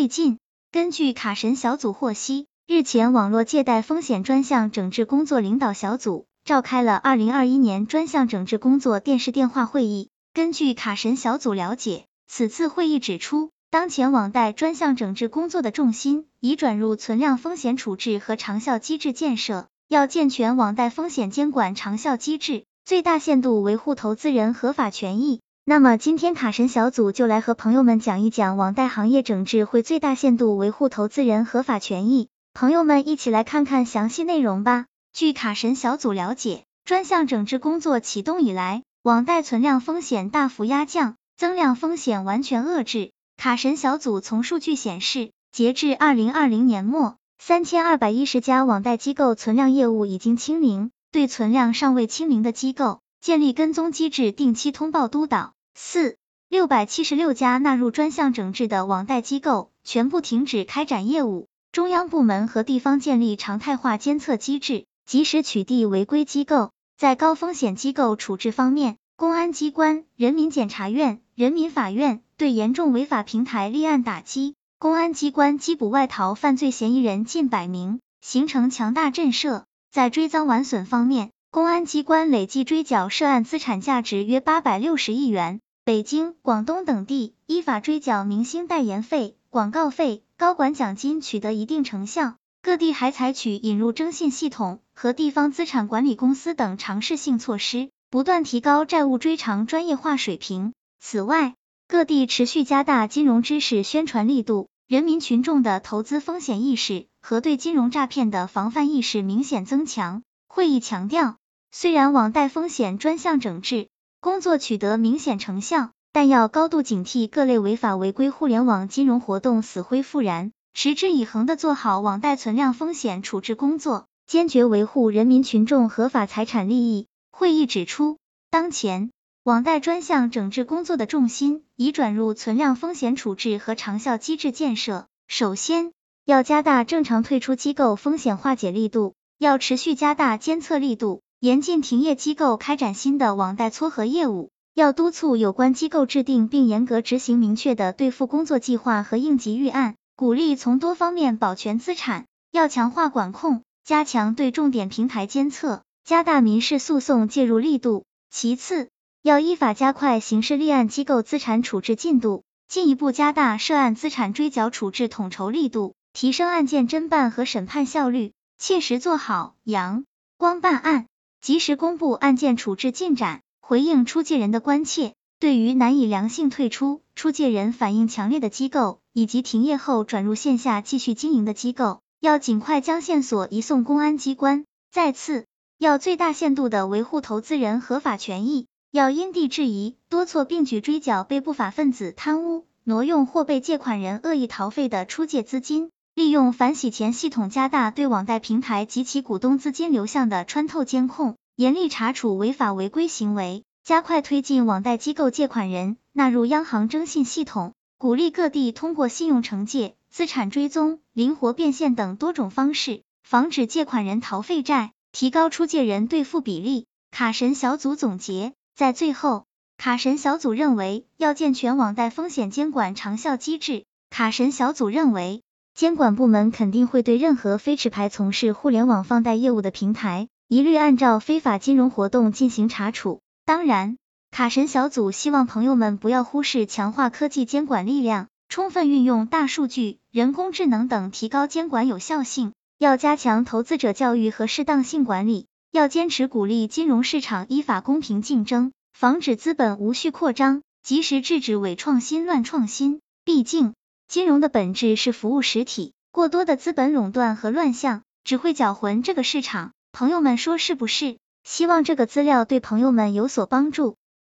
最近，根据卡神小组获悉，日前网络借贷风险专项整治工作领导小组召开了二零二一年专项整治工作电视电话会议。根据卡神小组了解，此次会议指出，当前网贷专项整治工作的重心已转入存量风险处置和长效机制建设，要健全网贷风险监管长效机制，最大限度维护投资人合法权益。那么今天卡神小组就来和朋友们讲一讲网贷行业整治会最大限度维护投资人合法权益，朋友们一起来看看详细内容吧。据卡神小组了解，专项整治工作启动以来，网贷存量风险大幅压降，增量风险完全遏制。卡神小组从数据显示，截至二零二零年末，三千二百一十家网贷机构存量业务已经清零，对存量尚未清零的机构，建立跟踪机制，定期通报督导。四六百七十六家纳入专项整治的网贷机构全部停止开展业务，中央部门和地方建立常态化监测机制，及时取缔违规机构。在高风险机构处置方面，公安机关、人民检察院、人民法院对严重违法平台立案打击，公安机关缉捕外逃犯罪嫌疑人近百名，形成强大震慑。在追赃挽损方面，公安机关累计追缴涉案资产价值约八百六十亿元。北京、广东等地依法追缴明星代言费、广告费、高管奖金，取得一定成效。各地还采取引入征信系统和地方资产管理公司等尝试性措施，不断提高债务追偿专业化水平。此外，各地持续加大金融知识宣传力度，人民群众的投资风险意识和对金融诈骗的防范意识明显增强。会议强调，虽然网贷风险专项整治工作取得明显成效，但要高度警惕各类违法违规互联网金融活动死灰复燃。持之以恒的做好网贷存量风险处置工作，坚决维护人民群众合法财产利益。会议指出，当前网贷专项整治工作的重心已转入存量风险处置和长效机制建设。首先，要加大正常退出机构风险化解力度，要持续加大监测力度，严禁停业机构开展新的网贷撮合业务。要督促有关机构制定并严格执行明确的兑付工作计划和应急预案。鼓励从多方面保全资产，要强化管控，加强对重点平台监测，加大民事诉讼介入力度。其次，要依法加快刑事立案机构资产处置进度，进一步加大涉案资产追缴处置统筹力度，提升案件侦办和审判效率，切实做好阳光办案，及时公布案件处置进展，回应出借人的关切。对于难以良性退出、出借人反应强烈的机构，以及停业后转入线下继续经营的机构，要尽快将线索移送公安机关。再次，要最大限度的维护投资人合法权益，要因地制宜，多措并举追缴被不法分子贪污、挪用或被借款人恶意逃废的出借资金，利用反洗钱系统加大对网贷平台及其股东资金流向的穿透监控，严厉查处违法违规行为。加快推进网贷机构借款人纳入央行征信系统，鼓励各地通过信用惩戒、资产追踪、灵活变现等多种方式，防止借款人逃废债，提高出借人兑付比例。卡神小组总结，在最后，卡神小组认为要健全网贷风险监管长效机制。卡神小组认为，监管部门肯定会对任何非持牌从事互联网放贷业务的平台，一律按照非法金融活动进行查处。当然，卡神小组希望朋友们不要忽视强化科技监管力量，充分运用大数据、人工智能等提高监管有效性。要加强投资者教育和适当性管理，要坚持鼓励金融市场依法公平竞争，防止资本无序扩张，及时制止伪创新、乱创新。毕竟，金融的本质是服务实体，过多的资本垄断和乱象只会搅浑这个市场。朋友们说是不是？希望这个资料对朋友们有所帮助。